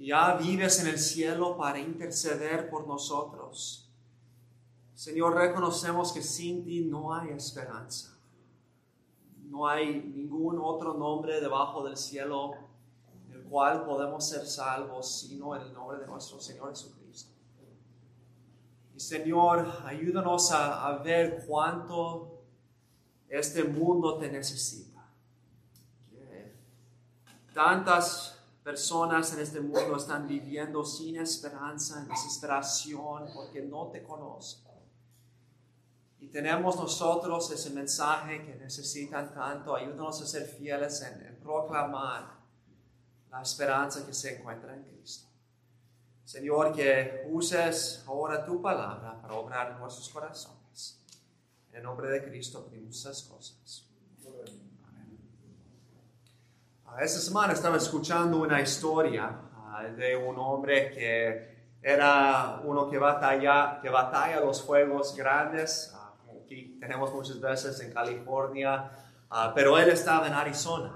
ya vives en el cielo para interceder por nosotros. Señor, reconocemos que sin ti no hay esperanza. No hay ningún otro nombre debajo del cielo en el cual podemos ser salvos, sino en el nombre de nuestro Señor Jesucristo. Y Señor, ayúdanos a, ver cuánto este mundo te necesita. Tantas personas en este mundo están viviendo sin esperanza, en desesperación, porque no te conocen. Y tenemos nosotros ese mensaje que necesitan tanto. Ayúdanos a ser fieles en, proclamar la esperanza que se encuentra en Cristo. Señor, que uses ahora tu palabra para obrar en nuestros corazones. En el nombre de Cristo pedimos esas cosas. Esta semana estaba escuchando una historia uh, de un hombre que era uno que batalla, que batalla los fuegos grandes. Uh, como aquí tenemos muchas veces en California, uh, pero él estaba en Arizona.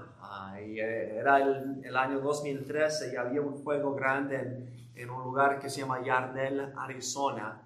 y era el, el, año 2013 y había un fuego grande en, en un lugar que se llama Yarnell, Arizona.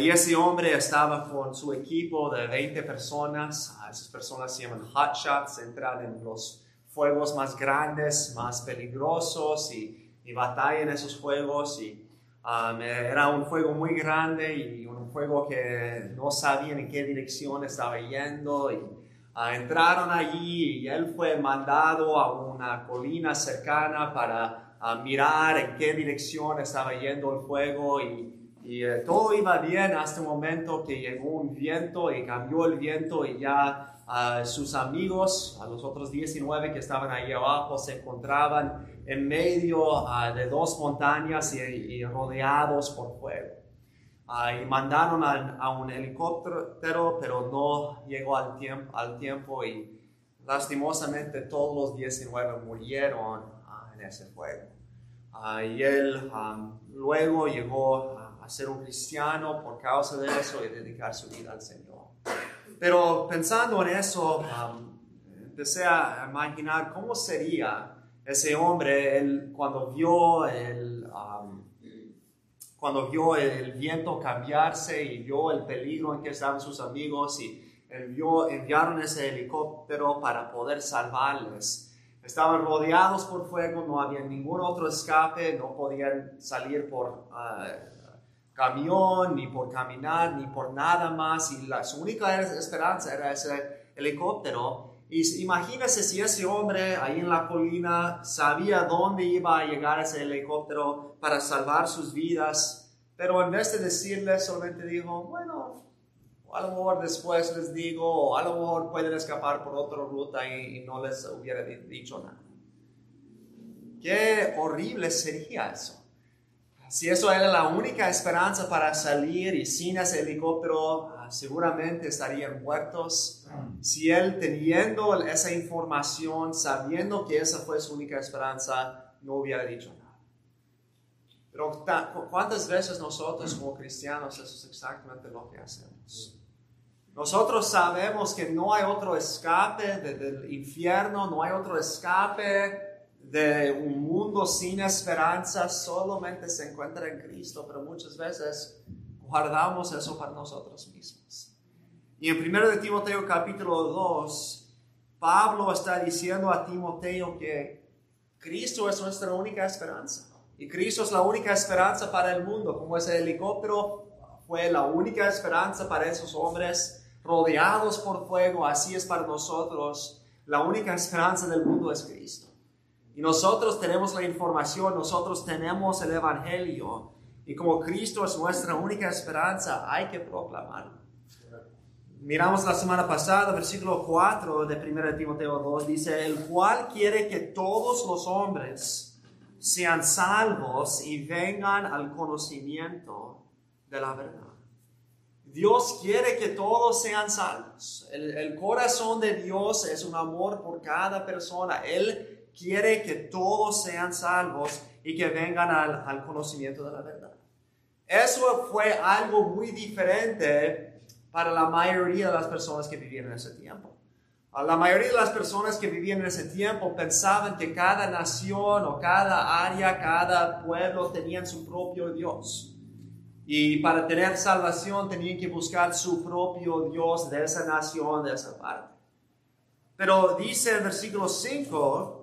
y ese hombre estaba con su equipo de 20 personas. esas personas se llaman hotshots, entran en los fuegos más grandes, más peligrosos y, y batalla en esos fuegos. Y, um, era un fuego muy grande y un fuego que no sabían en qué dirección estaba yendo. Y, uh, entraron allí y él fue mandado a una colina cercana para uh, mirar en qué dirección estaba yendo el fuego y, uh, todo iba bien hasta el momento que llegó un viento y cambió el viento y ya a sus amigos, a los otros 19 que estaban ahí abajo, se encontraban en medio uh, de dos montañas y, y, rodeados por fuego. Uh, y mandaron a, a, un helicóptero, pero no llegó al tiempo, al tiempo y lastimosamente todos los 19 murieron uh, en ese fuego. y él um, luego llegó a ser un cristiano por causa de eso y dedicar su vida al Señor. Pero pensando en eso, um, empecé a imaginar cómo sería ese hombre él, cuando vio el, um, cuando vio el viento cambiarse y vio el peligro en que estaban sus amigos y vio, enviaron ese helicóptero para poder salvarles. Estaban rodeados por fuego, no había ningún otro escape, no podían salir por... Uh, camión, ni por caminar, ni por nada más. Y la, su única esperanza era ese helicóptero. Y imagínese si ese hombre ahí en la colina sabía dónde iba a llegar ese helicóptero para salvar sus vidas. Pero en vez de decirle, solamente dijo, bueno, a lo mejor después les digo, o a lo mejor pueden escapar por otra ruta y, y no les hubiera dicho nada. Qué horrible sería eso. Si eso era la única esperanza para salir y sin ese helicóptero, ah, seguramente estarían muertos. Si él teniendo esa información, sabiendo que esa fue su única esperanza, no hubiera dicho nada. Pero ¿cuántas veces nosotros como cristianos eso es exactamente lo que hacemos? Nosotros sabemos que no hay otro escape del infierno, no hay otro escape de un mundo sin esperanza solamente se encuentra en Cristo, pero muchas veces guardamos eso para nosotros mismos. Y en 1 de Timoteo capítulo 2, Pablo está diciendo a Timoteo que Cristo es nuestra única esperanza. Y Cristo es la única esperanza para el mundo, como ese helicóptero fue la única esperanza para esos hombres rodeados por fuego, así es para nosotros. La única esperanza del mundo es Cristo. Y nosotros tenemos la información, nosotros tenemos el Evangelio. Y como Cristo es nuestra única esperanza, hay que proclamarlo. Miramos la semana pasada, versículo 4 de 1 Timoteo 2, dice, el cual quiere que todos los hombres sean salvos y vengan al conocimiento de la verdad. Dios quiere que todos sean salvos. El, el corazón de Dios es un amor por cada persona. Él quiere que todos sean salvos y que vengan al, al conocimiento de la verdad. Eso fue algo muy diferente para la mayoría de las personas que vivían en ese tiempo. La mayoría de las personas que vivían en ese tiempo pensaban que cada nación o cada área, cada pueblo tenían su propio Dios. Y para tener salvación tenían que buscar su propio Dios de esa nación, de esa parte. Pero dice el versículo 5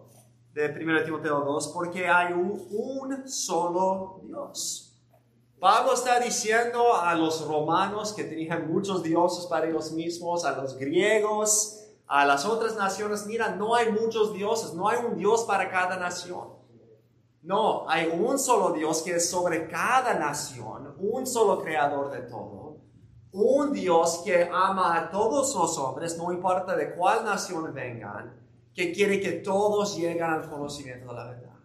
de 1 Timoteo 2, porque hay un, solo Dios. Pablo está diciendo a los romanos que tenían muchos dioses para ellos mismos, a los griegos, a las otras naciones, mira, no hay muchos dioses, no hay un Dios para cada nación. No, hay un solo Dios que es sobre cada nación, un solo creador de todo, un Dios que ama a todos los hombres, no importa de cuál nación vengan, que quiere que todos lleguen al conocimiento de la verdad.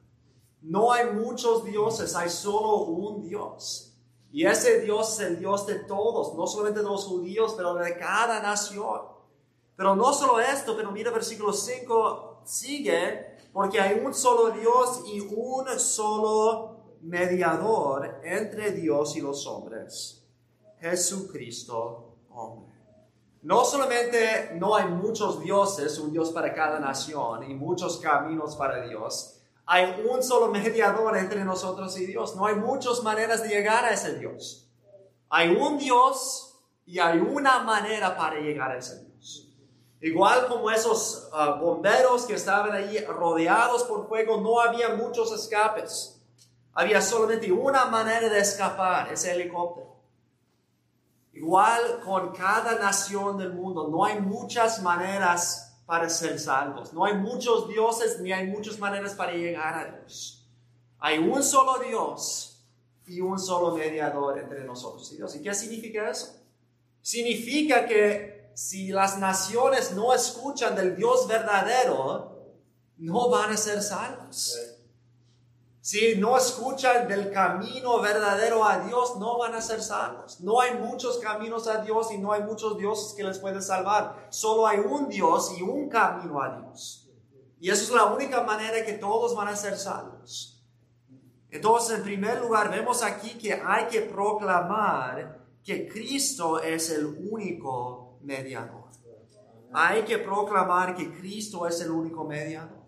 No hay muchos dioses, hay solo un Dios. Y ese Dios es el Dios de todos, no solamente de los judíos, pero de cada nación. Pero no solo esto, pero mira versículo 5, sigue porque hay un solo Dios y un solo mediador entre Dios y los hombres, Jesucristo hombre. No solamente no hay muchos dioses, un Dios para cada nación y muchos caminos para Dios, hay un solo mediador entre nosotros y Dios. No hay muchas maneras de llegar a ese Dios. Hay un Dios y hay una manera para llegar a ese Dios. Igual como esos ah, bomberos que estaban ahí rodeados por fuego, no había muchos escapes. Había solamente una manera de escapar, ese helicóptero. Igual con cada nación del mundo, no hay muchas maneras para ser salvos. No hay muchos dioses ni hay muchas maneras para llegar a Dios. Hay un solo Dios y un solo mediador entre nosotros y Dios. ¿Y qué significa eso? Significa que si las naciones no escuchan del Dios verdadero, no van a ser salvos. Si no escuchan del camino verdadero a Dios, no van a ser salvos. No hay muchos caminos a Dios y no hay muchos dioses que les pueden salvar. Solo hay un Dios y un camino a Dios. Y eso es la única manera que todos van a ser salvos. Entonces, en primer lugar, vemos aquí que hay que proclamar que Cristo es el único mediador. Hay que proclamar que Cristo es el único mediador.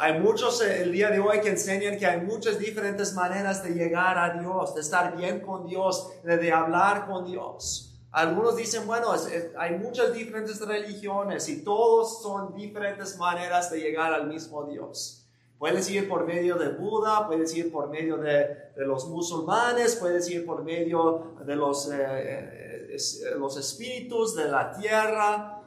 Hay muchos eh, el día de hoy que enseñan que hay muchas diferentes maneras de llegar a Dios, de estar bien con Dios, de, hablar con Dios. Algunos dicen, bueno, hay muchas diferentes religiones y todos son diferentes maneras de llegar al mismo Dios. Puedes ir por medio de Buda, puedes ir por medio de, los musulmanes, puedes ir por medio de los eh, eh, los espíritus de la tierra.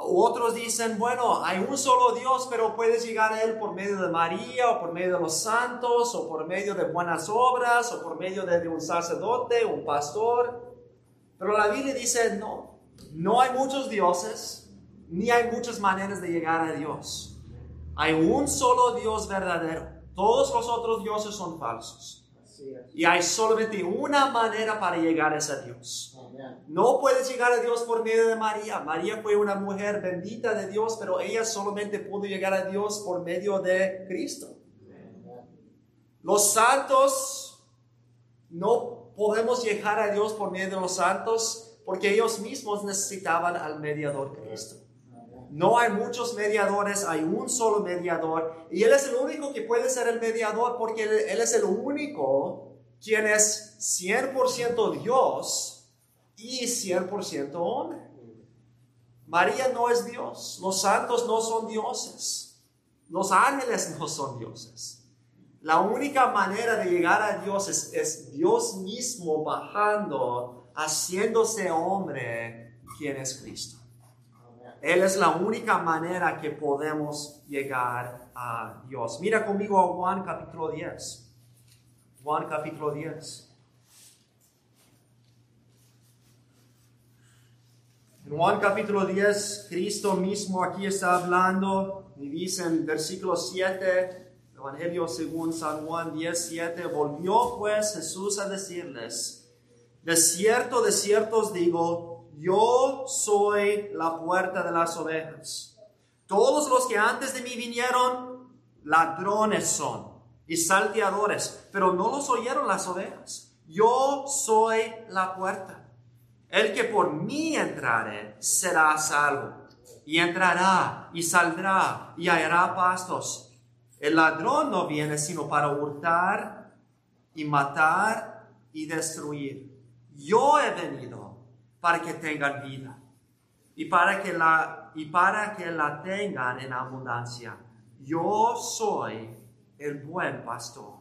Otros dicen, bueno, hay un solo Dios, pero puedes llegar a Él por medio de María, o por medio de los santos, o por medio de buenas obras, o por medio de, un sacerdote, un pastor. Pero la Biblia dice, no, no hay muchos dioses, ni hay muchas maneras de llegar a Dios. Hay un solo Dios verdadero. Todos los otros dioses son falsos. Y hay solamente una manera para llegar a ese Dios. No puedes llegar a Dios por medio de María. María fue una mujer bendita de Dios, pero ella solamente pudo llegar a Dios por medio de Cristo. Los santos, no podemos llegar a Dios por medio de los santos porque ellos mismos necesitaban al mediador Cristo. No hay muchos mediadores, hay un solo mediador. Y Él es el único que puede ser el mediador porque Él, es el único quien es 100% Dios y 100% hombre. María no es Dios, los santos no son dioses, los ángeles no son dioses. La única manera de llegar a Dios es, es Dios mismo bajando, haciéndose hombre, quien es Cristo. Él es la única manera que podemos llegar a Dios. Mira conmigo a Juan capítulo 10. Juan capítulo 10. En Juan capítulo 10, Cristo mismo aquí está hablando y dice en versículo 7, Evangelio según San Juan 10, 7, volvió pues Jesús a decirles, de cierto, de cierto os digo, yo soy la puerta de las ovejas. Todos los que antes de mí vinieron, ladrones son y salteadores, pero no los oyeron las ovejas. Yo soy la puerta. El que por mí entrare será salvo y entrará y saldrá y hallará pastos. El ladrón no viene sino para hurtar y matar y destruir. Yo he venido para que tengan vida y para que la, y para que la tengan en abundancia. Yo soy el buen pastor.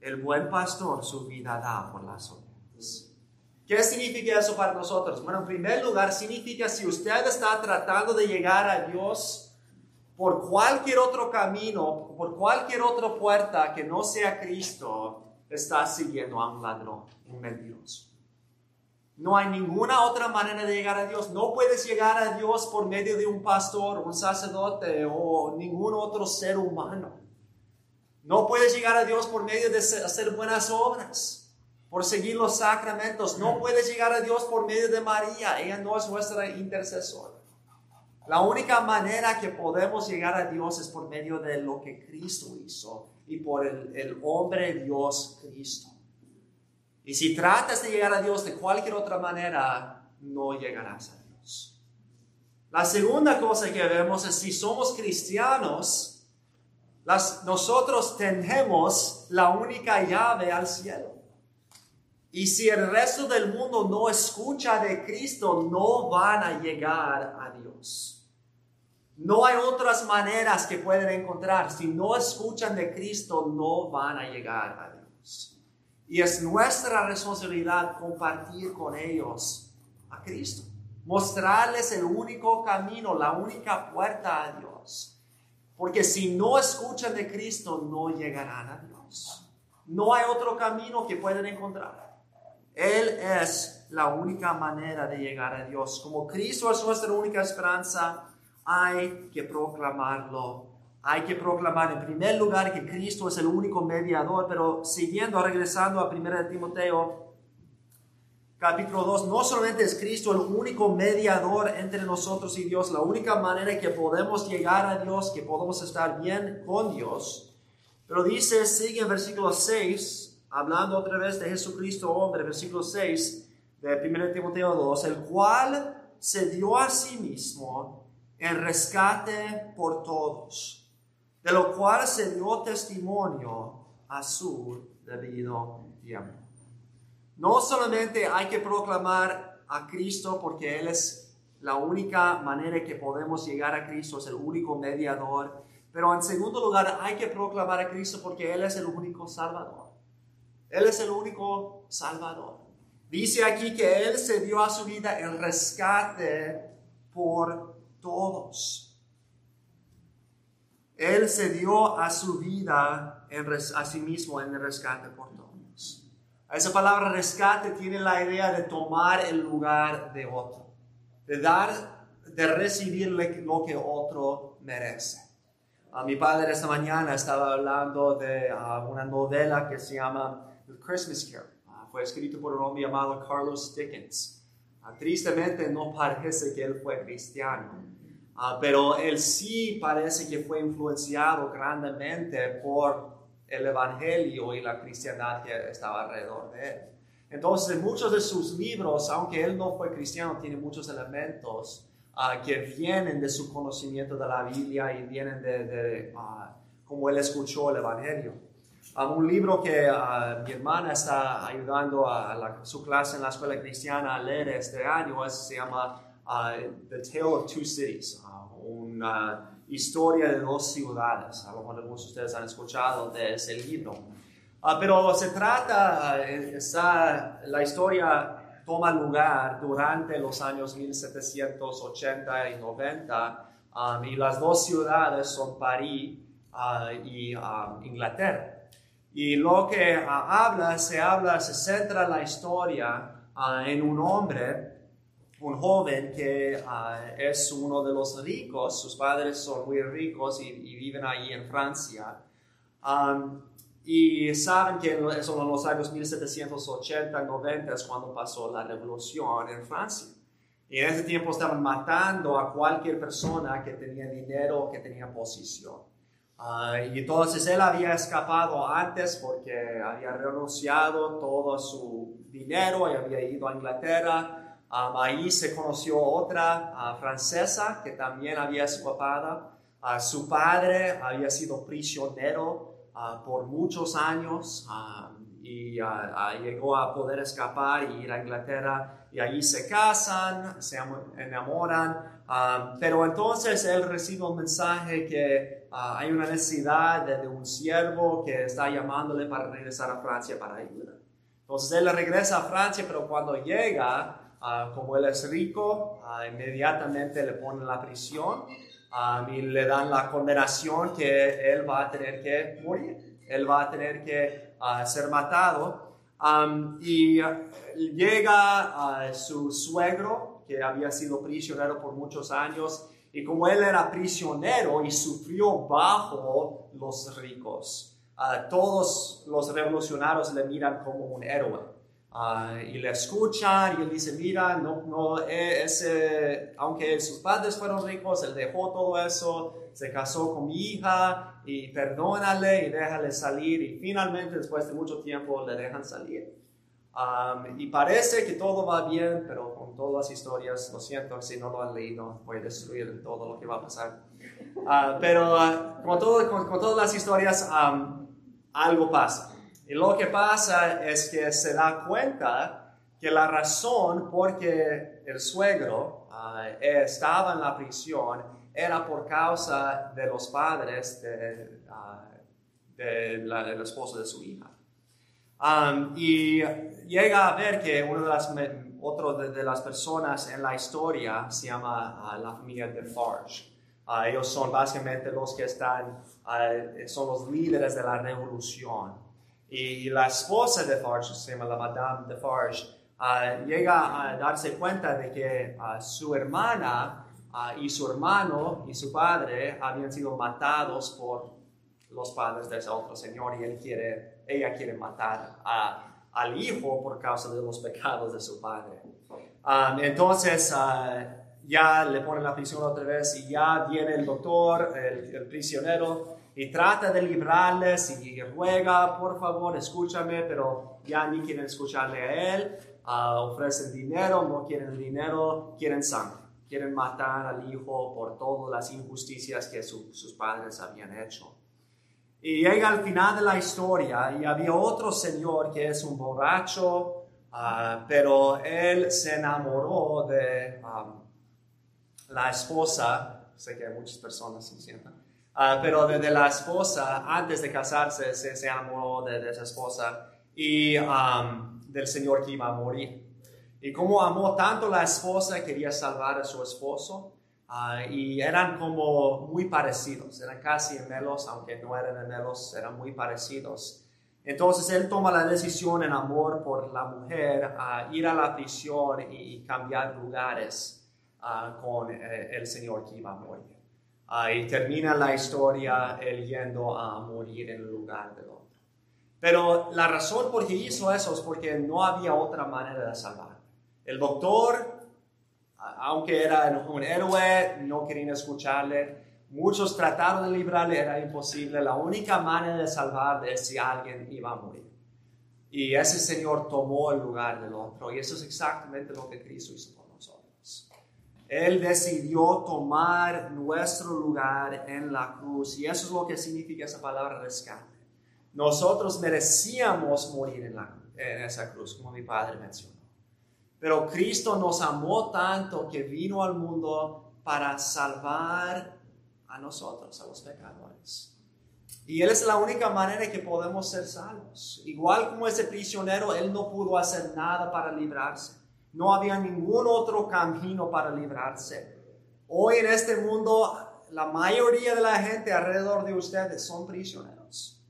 El buen pastor su vida da por las ovejas. ¿Qué significa eso para nosotros? Bueno, en primer lugar, significa si usted está tratando de llegar a Dios por cualquier otro camino, por cualquier otra puerta que no sea Cristo, está siguiendo a un ladrón, un mentiroso. No hay ninguna otra manera de llegar a Dios. No puedes llegar a Dios por medio de un pastor, un sacerdote o ningún otro ser humano. No puedes llegar a Dios por medio de hacer buenas obras, por seguir los sacramentos. No puedes llegar a Dios por medio de María. Ella no es nuestra intercesora. La única manera que podemos llegar a Dios es por medio de lo que Cristo hizo y por el, el hombre Dios Cristo. Y si tratas de llegar a Dios de cualquier otra manera, no llegarás a Dios. La segunda cosa que vemos es si somos cristianos, las, nosotros tenemos la única llave al cielo. Y si el resto del mundo no escucha de Cristo, no van a llegar a Dios. No hay otras maneras que pueden encontrar. Si no escuchan de Cristo, no van a llegar a Dios. Y es nuestra responsabilidad compartir con ellos a Cristo. Mostrarles el único camino, la única puerta a Dios. Porque si no escuchan de Cristo, no llegarán a Dios. No hay otro camino que pueden encontrar. Él es la única manera de llegar a Dios. Como Cristo es nuestra única esperanza, hay que proclamarlo. Hay que proclamar en primer lugar que Cristo es el único mediador, pero siguiendo, regresando a 1 Timoteo, capítulo 2, no solamente es Cristo el único mediador entre nosotros y Dios, la única manera que podemos llegar a Dios, que podemos estar bien con Dios, pero dice, sigue en versículo 6, hablando otra vez de Jesucristo hombre, versículo 6 de 1 Timoteo 2, el cual se dio a sí mismo en rescate por todos de lo cual se dio testimonio a su debido tiempo. No solamente hay que proclamar a Cristo porque Él es la única manera que podemos llegar a Cristo, es el único mediador, pero en segundo lugar hay que proclamar a Cristo porque Él es el único Salvador. Él es el único Salvador. Dice aquí que Él se dio a su vida el rescate por todos. Él se dio a su vida a sí mismo en rescate por todos. Esa palabra rescate tiene la idea de tomar el lugar de otro, de dar, de recibir lo que otro merece. A mi padre esta mañana estaba hablando de una novela que se llama The Christmas Carol. Ah, fue escrito por un hombre llamado Carlos Dickens. Ah, tristemente no parece que él fue cristiano. Ah, pero él sí parece que fue influenciado grandemente por el Evangelio y la cristiandad que estaba alrededor de él. Entonces, muchos de sus libros, aunque él no fue cristiano, tienen muchos elementos ah, que vienen de su conocimiento de la Biblia y vienen de, de ah, cómo él escuchó el Evangelio. Un libro que mi hermana está ayudando a su clase en la escuela cristiana a leer este año se llama The Tale of Two Cities una historia de dos ciudades. A lo mejor algunos de ustedes han escuchado de ese libro. Uh, pero se trata, uh, la historia toma lugar durante los años 1780 y 90 um, y las dos ciudades son París uh, y um, Inglaterra. Y lo que habla, se habla, se centra la historia en un hombre un joven que ah, es uno de los ricos, sus padres son muy ricos y, viven ahí en Francia. y saben que son los años 1780-90 es cuando pasó la revolución en Francia. Y en ese tiempo estaban matando a cualquier persona que tenía dinero o que tenía posición. Ah, y entonces él había escapado antes porque había renunciado todo su dinero y había ido a Inglaterra Um, ahí se conoció otra uh, francesa que también había escapado. Uh, su padre había sido prisionero uh, por muchos años y llegó a poder escapar y ir a Inglaterra y allí se casan, se enamoran. Um, pero entonces él recibe un mensaje que hay una necesidad de, de, un siervo que está llamándole para regresar a Francia para ayuda. Entonces él regresa a Francia, pero cuando llega, Ah, como él es rico, ah, inmediatamente le ponen la prisión ah, y le dan la condenación que él va a tener que morir, él va a tener que ser matado. y llega su suegro, que había sido prisionero por muchos años, y como él era prisionero y sufrió bajo los ricos, todos los revolucionarios le miran como un héroe. Ah, y le escuchan y él dice, mira, no, no, e, ese, aunque sus padres fueron ricos, él dejó todo eso, se casó con mi hija y perdónale y déjale salir y finalmente después de mucho tiempo le dejan salir. y parece que todo va bien, pero con todas las historias, lo siento, si no lo han leído, voy a destruir todo lo que va a pasar. Ah, pero uh, con, todo, con, con, todas las historias, algo pasa. Y lo que pasa es que se da cuenta que la razón por que el suegro ah, estaba en la prisión era por causa de los padres de, uh, de la, del esposo de su hija. Um, y llega a ver que uno de las, otro de, las personas en la historia se llama ah, la familia de Farge. ellos son básicamente los que están, son los líderes de la revolución. Y la esposa de Farge, se llama la Madame de Farge, ah, llega a darse cuenta de que uh, su hermana uh, y su hermano y su padre habían sido matados por los padres de ese otro señor y él quiere, ella quiere matar al hijo por causa de los pecados de su padre. Um, entonces ya le ponen la prisión otra vez y ya viene el doctor, el, el prisionero, y trata de librarles y ruega, por favor, escúchame, pero ya ni quieren escucharle a él, uh, ofrecen dinero, no quieren dinero, quieren sangre, quieren matar al hijo por todas las injusticias que sus padres habían hecho. Y llega al final de la historia y había otro señor que es un borracho, uh, pero él se enamoró de um, la esposa, sé que hay muchas personas se sientan, Ah, pero de, la esposa, antes de casarse, se, se enamoró de, esa esposa y um, del Señor que iba a morir. Y como amó tanto la esposa, quería salvar a su esposo. Ah, y eran como muy parecidos, eran casi gemelos, aunque no eran gemelos, eran muy parecidos. Entonces él toma la decisión en amor por la mujer a ir a la prisión y, cambiar lugares ah, con eh, el Señor que iba a morir. Ah, y termina la historia él yendo a morir en el lugar del otro. Pero la razón por qué hizo eso es porque no había otra manera de salvar. El doctor, aunque era un héroe, no querían escucharle. Muchos trataron de librarle, era imposible. La única manera de salvarle es si alguien iba a morir. Y ese Señor tomó el lugar del otro. Y eso es exactamente lo que Cristo hizo él decidió tomar nuestro lugar en la cruz y eso es lo que significa esa palabra rescate. Nosotros merecíamos morir en, la, en esa cruz, como mi padre mencionó. Pero Cristo nos amó tanto que vino al mundo para salvar a nosotros, a los pecadores. Y Él es la única manera que podemos ser salvos. Igual como ese prisionero, Él no pudo hacer nada para librarse. No había ningún otro camino para librarse. Hoy en este mundo, la mayoría de la gente alrededor de ustedes son prisioneros.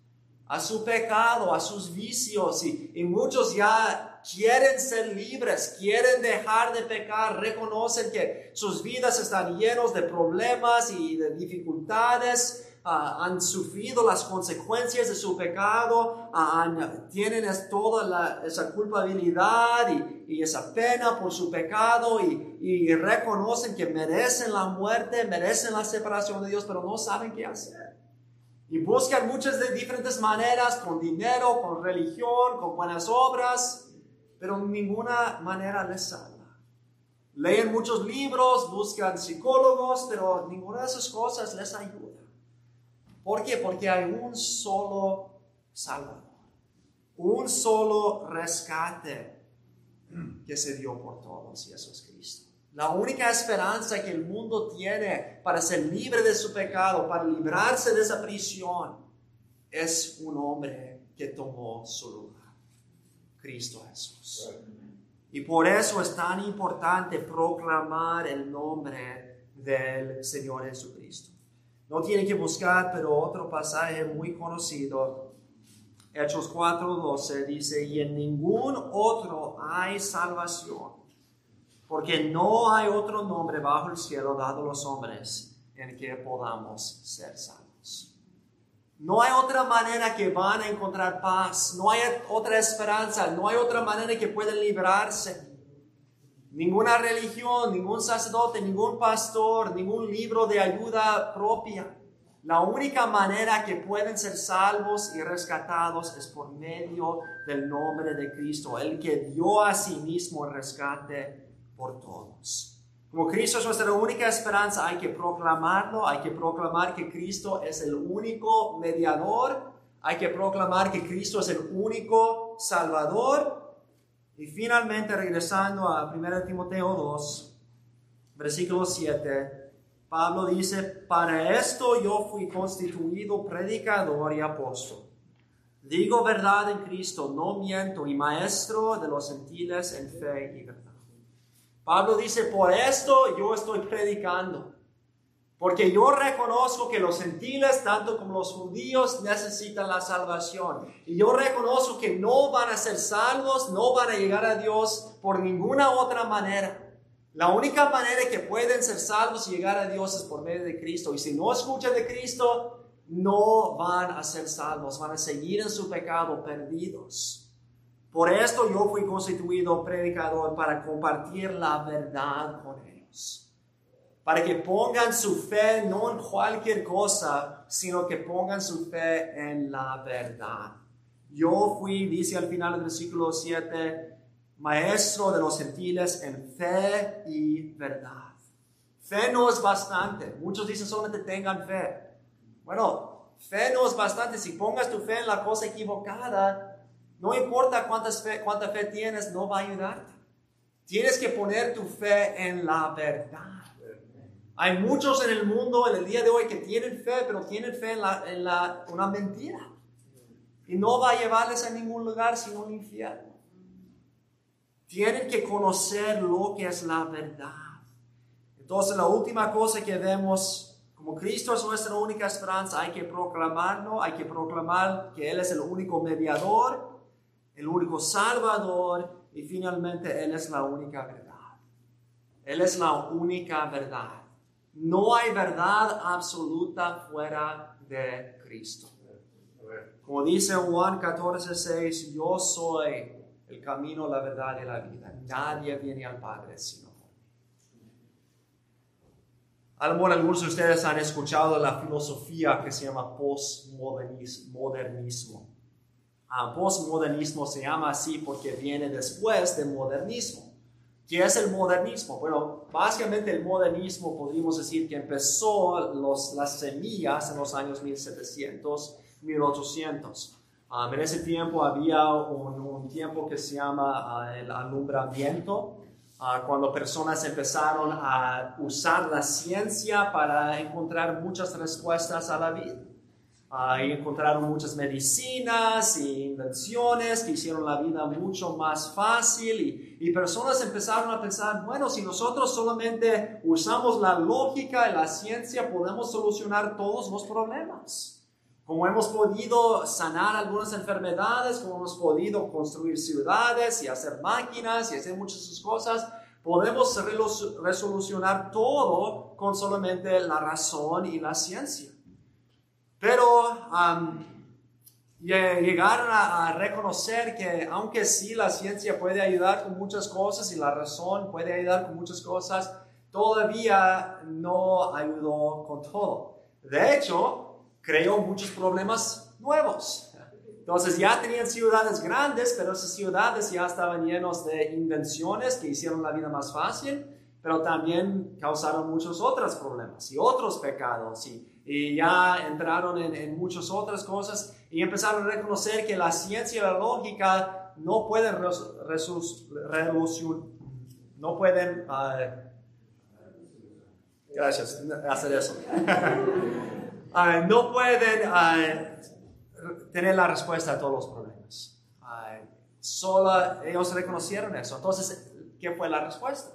A su pecado, a sus vicios y, muchos ya quieren ser libres, quieren dejar de pecar, reconocen que sus vidas están llenos de problemas y de dificultades han sufrido las consecuencias de su pecado, ah, tienen toda esa culpabilidad y, esa pena por su pecado y, y reconocen que merecen la muerte, merecen la separación de Dios, pero no saben qué hacer. Y buscan muchas de diferentes maneras, con dinero, con religión, con buenas obras, pero ninguna manera les salva. leen muchos libros, buscan psicólogos, pero ninguna de esas cosas les ayuda. ¿Por qué? Porque hay un solo Salvador, un solo rescate que se dio por todos y eso es Cristo. La única esperanza que el mundo tiene para ser libre de su pecado, para librarse de esa prisión, es un hombre que tomó su lugar, Cristo Jesús. Y por eso es tan importante proclamar el nombre del Señor Jesucristo. No tiene que buscar, pero otro pasaje muy conocido, Hechos 4:12, dice, y en ningún otro hay salvación, porque no hay otro nombre bajo el cielo dado a los hombres en que podamos ser salvos. No hay otra manera que van a encontrar paz, no hay otra esperanza, no hay otra manera que pueden librarse. Ninguna religión, ningún sacerdote, ningún pastor, ningún libro de ayuda propia. La única manera que pueden ser salvos y rescatados es por medio del nombre de Cristo, el que dio a sí mismo el rescate por todos. Como Cristo es nuestra única esperanza, hay que proclamarlo, hay que proclamar que Cristo es el único mediador, hay que proclamar que Cristo es el único salvador y finalmente, regresando a 1 Timoteo 2, versículo 7, Pablo dice, para esto yo fui constituido predicador y apóstol. Digo verdad en Cristo, no miento, y maestro de los gentiles en fe y verdad. Pablo dice, por esto yo estoy predicando. Porque yo reconozco que los gentiles, tanto como los judíos, necesitan la salvación. Y yo reconozco que no van a ser salvos, no van a llegar a Dios por ninguna otra manera. La única manera que pueden ser salvos y llegar a Dios es por medio de Cristo. Y si no escuchan de Cristo, no van a ser salvos, van a seguir en su pecado perdidos. Por esto yo fui constituido predicador para compartir la verdad con ellos para que pongan su fe no en cualquier cosa, sino que pongan su fe en la verdad. Yo fui, dice al final del versículo 7, maestro de los gentiles en fe y verdad. Fe no es bastante. Muchos dicen solamente tengan fe. Bueno, fe no es bastante. Si pongas tu fe en la cosa equivocada, no importa fe, cuánta fe tienes, no va a ayudarte. Tienes que poner tu fe en la verdad. Hay muchos en el mundo en el día de hoy que tienen fe, pero tienen fe en, la, una mentira. Y no va a llevarles a ningún lugar sino un infierno. Tienen que conocer lo que es la verdad. Entonces la última cosa que vemos, como Cristo es nuestra única esperanza, hay que proclamarlo, hay que proclamar que Él es el único mediador, el único salvador y finalmente Él es la única verdad. Él es la única verdad. No hay verdad absoluta fuera de Cristo. Como dice Juan 14, 6, yo soy el camino, la verdad y la vida. Nadie viene al Padre sino por mí. A lo mejor algunos de ustedes han escuchado la filosofía que se llama postmodernismo. Ah, postmodernismo se llama así porque viene después del modernismo. ¿Qué es el modernismo? Bueno, básicamente el modernismo podríamos decir que empezó los, las semillas en los años 1700, 1800. Um, en ese tiempo había un, tiempo que se llama uh, el alumbramiento, uh, cuando personas empezaron a usar la ciencia para encontrar muchas respuestas a la vida. Ahí encontraron muchas medicinas e invenciones que hicieron la vida mucho más fácil y, y, personas empezaron a pensar, bueno, si nosotros solamente usamos la lógica y la ciencia podemos solucionar todos los problemas. Como hemos podido sanar algunas enfermedades, como hemos podido construir ciudades y hacer máquinas y hacer muchas cosas, podemos resolucionar todo con solamente la razón y la ciencia. Pero llegaron a, reconocer que aunque sí la ciencia puede ayudar con muchas cosas y la razón puede ayudar con muchas cosas, todavía no ayudó con todo. De hecho, creó muchos problemas nuevos. Entonces ya tenían ciudades grandes, pero esas ciudades ya estaban llenas de invenciones que hicieron la vida más fácil pero también causaron muchos otros problemas y otros pecados y, y ya entraron en, en, muchas otras cosas y empezaron a reconocer que la ciencia y la lógica no pueden resolucionar, no pueden, gracias, hacer eso. no pueden tener la respuesta a todos los problemas. solo ellos reconocieron eso. Entonces, ¿qué fue la respuesta?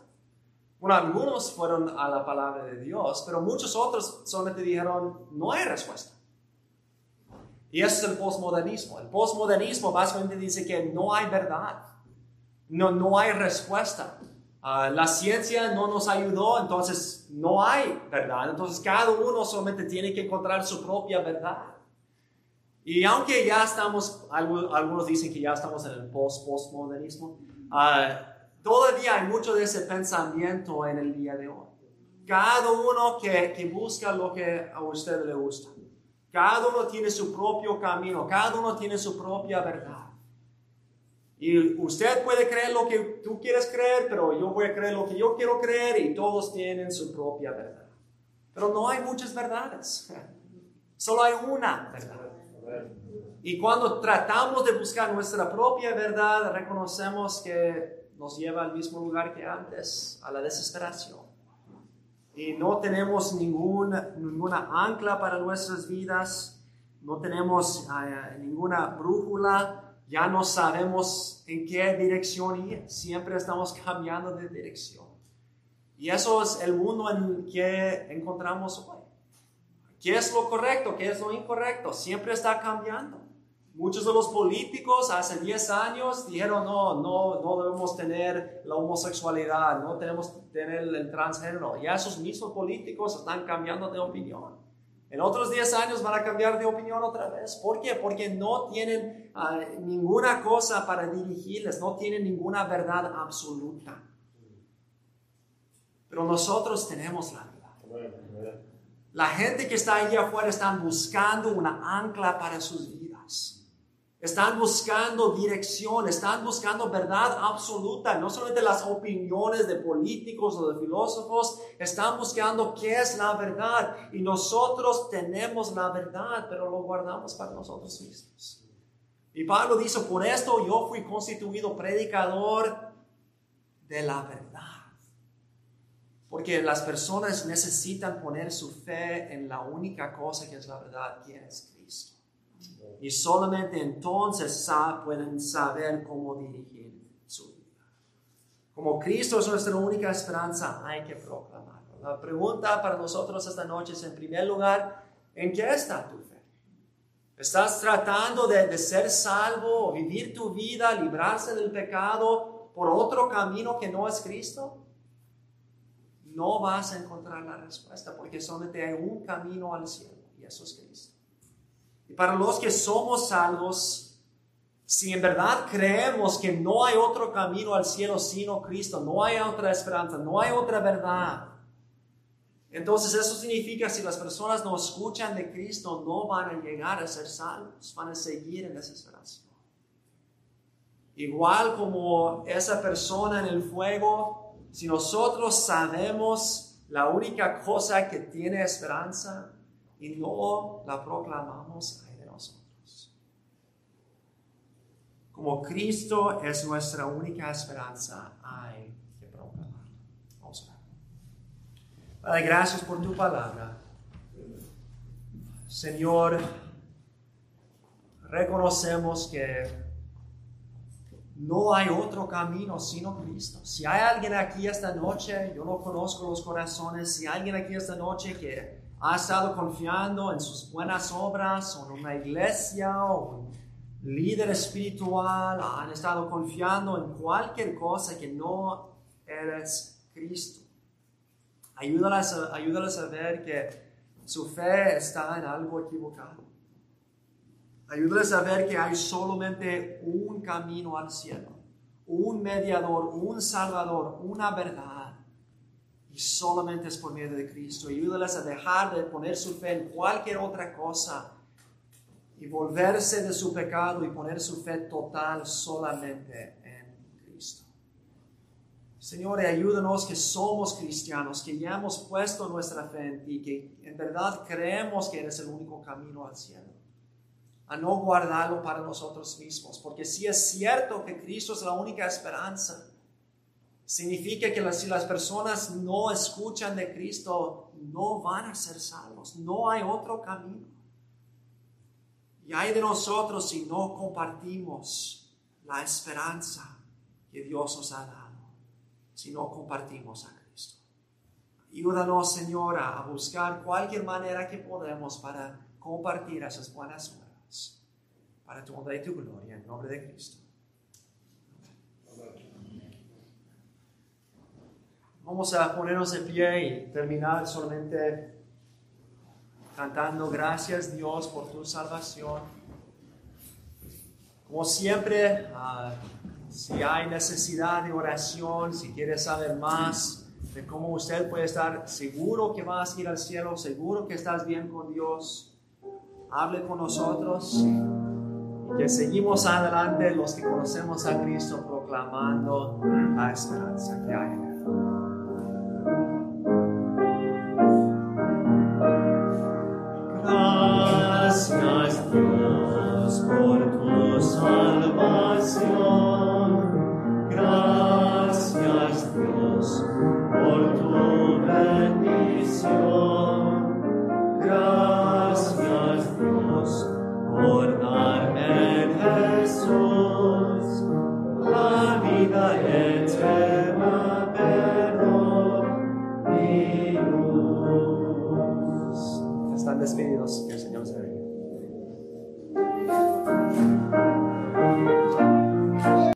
Bueno, algunos fueron a la palabra de Dios, pero muchos otros solamente dijeron, no hay respuesta. Y eso es el postmodernismo. El postmodernismo básicamente dice que no hay verdad, no, no hay respuesta. Uh, la ciencia no nos ayudó, entonces no hay verdad. Entonces cada uno solamente tiene que encontrar su propia verdad. Y aunque ya estamos, algunos dicen que ya estamos en el post-postmodernismo, uh, Todavía hay mucho de ese pensamiento en el día de hoy. Cada uno que, que busca lo que a usted le gusta. Cada uno tiene su propio camino, cada uno tiene su propia verdad. Y usted puede creer lo que tú quieres creer, pero yo voy a creer lo que yo quiero creer y todos tienen su propia verdad. Pero no hay muchas verdades. Solo hay una verdad. Y cuando tratamos de buscar nuestra propia verdad, reconocemos que nos lleva al mismo lugar que antes, a la desesperación. Y no tenemos ninguna, ancla para nuestras vidas, no tenemos eh, ninguna brújula, ya no sabemos en qué dirección ir, siempre estamos cambiando de dirección. Y eso es el mundo en que encontramos hoy. ¿Qué es lo correcto? ¿Qué es lo incorrecto? Siempre está cambiando. Muchos de los políticos hace 10 años dijeron, no, no, no debemos tener la homosexualidad, no tenemos tener el transgénero. Ya esos mismos políticos están cambiando de opinión. En otros 10 años van a cambiar de opinión otra vez. ¿Por qué? Porque no tienen ah, ninguna cosa para dirigirles, no tienen ninguna verdad absoluta. Pero nosotros tenemos la verdad. La gente que está allá afuera están buscando una ancla para sus vidas. Están buscando dirección, están buscando verdad absoluta, no solamente las opiniones de políticos o de filósofos, están buscando qué es la verdad. Y nosotros tenemos la verdad, pero lo guardamos para nosotros mismos. Y Pablo dice, por esto yo fui constituido predicador de la verdad. Porque las personas necesitan poner su fe en la única cosa que es la verdad, que es Cristo. Y solamente entonces pueden saber cómo dirigir su vida. Como Cristo es nuestra única esperanza, hay que proclamarlo. La pregunta para nosotros esta noche es, en primer lugar, ¿en qué está tu fe? ¿Estás tratando de, de ser salvo, vivir tu vida, librarse del pecado por otro camino que no es Cristo? No vas a encontrar la respuesta porque solamente hay un camino al cielo y eso es Cristo. Y para los que somos salvos, si en verdad creemos que no hay otro camino al cielo sino Cristo, no hay otra esperanza, no hay otra verdad, entonces eso significa si las personas no escuchan de Cristo, no van a llegar a ser salvos, van a seguir en desesperación. Igual como esa persona en el fuego, si nosotros sabemos la única cosa que tiene esperanza, y no la proclamamos de nosotros. Como Cristo es nuestra única esperanza, hay que proclamar. Vamos a Padre, gracias por tu palabra. Señor, reconocemos que no hay otro camino sino Cristo. Si hay alguien aquí esta noche, yo no conozco los corazones, si hay alguien aquí esta noche que ha estado confiando en sus buenas obras o en una iglesia o un líder espiritual, han estado confiando en cualquier cosa que no eres Cristo. Ayúdales a, ayúdales a ver que su fe está en algo equivocado. Ayúdales a ver que hay solamente un camino al cielo, un mediador, un salvador, una verdad solamente es por medio de Cristo. Ayúdales a dejar de poner su fe en cualquier otra cosa y volverse de su pecado y poner su fe total solamente en Cristo. Señor, ayúdanos que somos cristianos, que ya hemos puesto nuestra fe en ti, que en verdad creemos que eres el único camino al cielo. A no guardarlo para nosotros mismos, porque si es cierto que Cristo es la única esperanza, significa que si las personas no escuchan de Cristo, no van a ser salvos, no hay otro camino. Y hay de nosotros si no compartimos la esperanza que Dios nos ha dado si no compartimos a Cristo. Ayúdanos, Señora, a buscar cualquier manera que podamos para compartir esas buenas nuevas, para tu honra y tu gloria, en nombre de Cristo. Vamos a ponernos de pie y terminar solamente cantando gracias Dios por tu salvación. Como siempre, uh, si hay necesidad de oración, si quiere saber más de cómo usted puede estar seguro que vas a ir al cielo, seguro que estás bien con Dios, hable con nosotros y que seguimos adelante los que conocemos a Cristo proclamando la esperanza que hay en gracias Dios por tu salvación. Gracias Dios por tu bendición. Gracias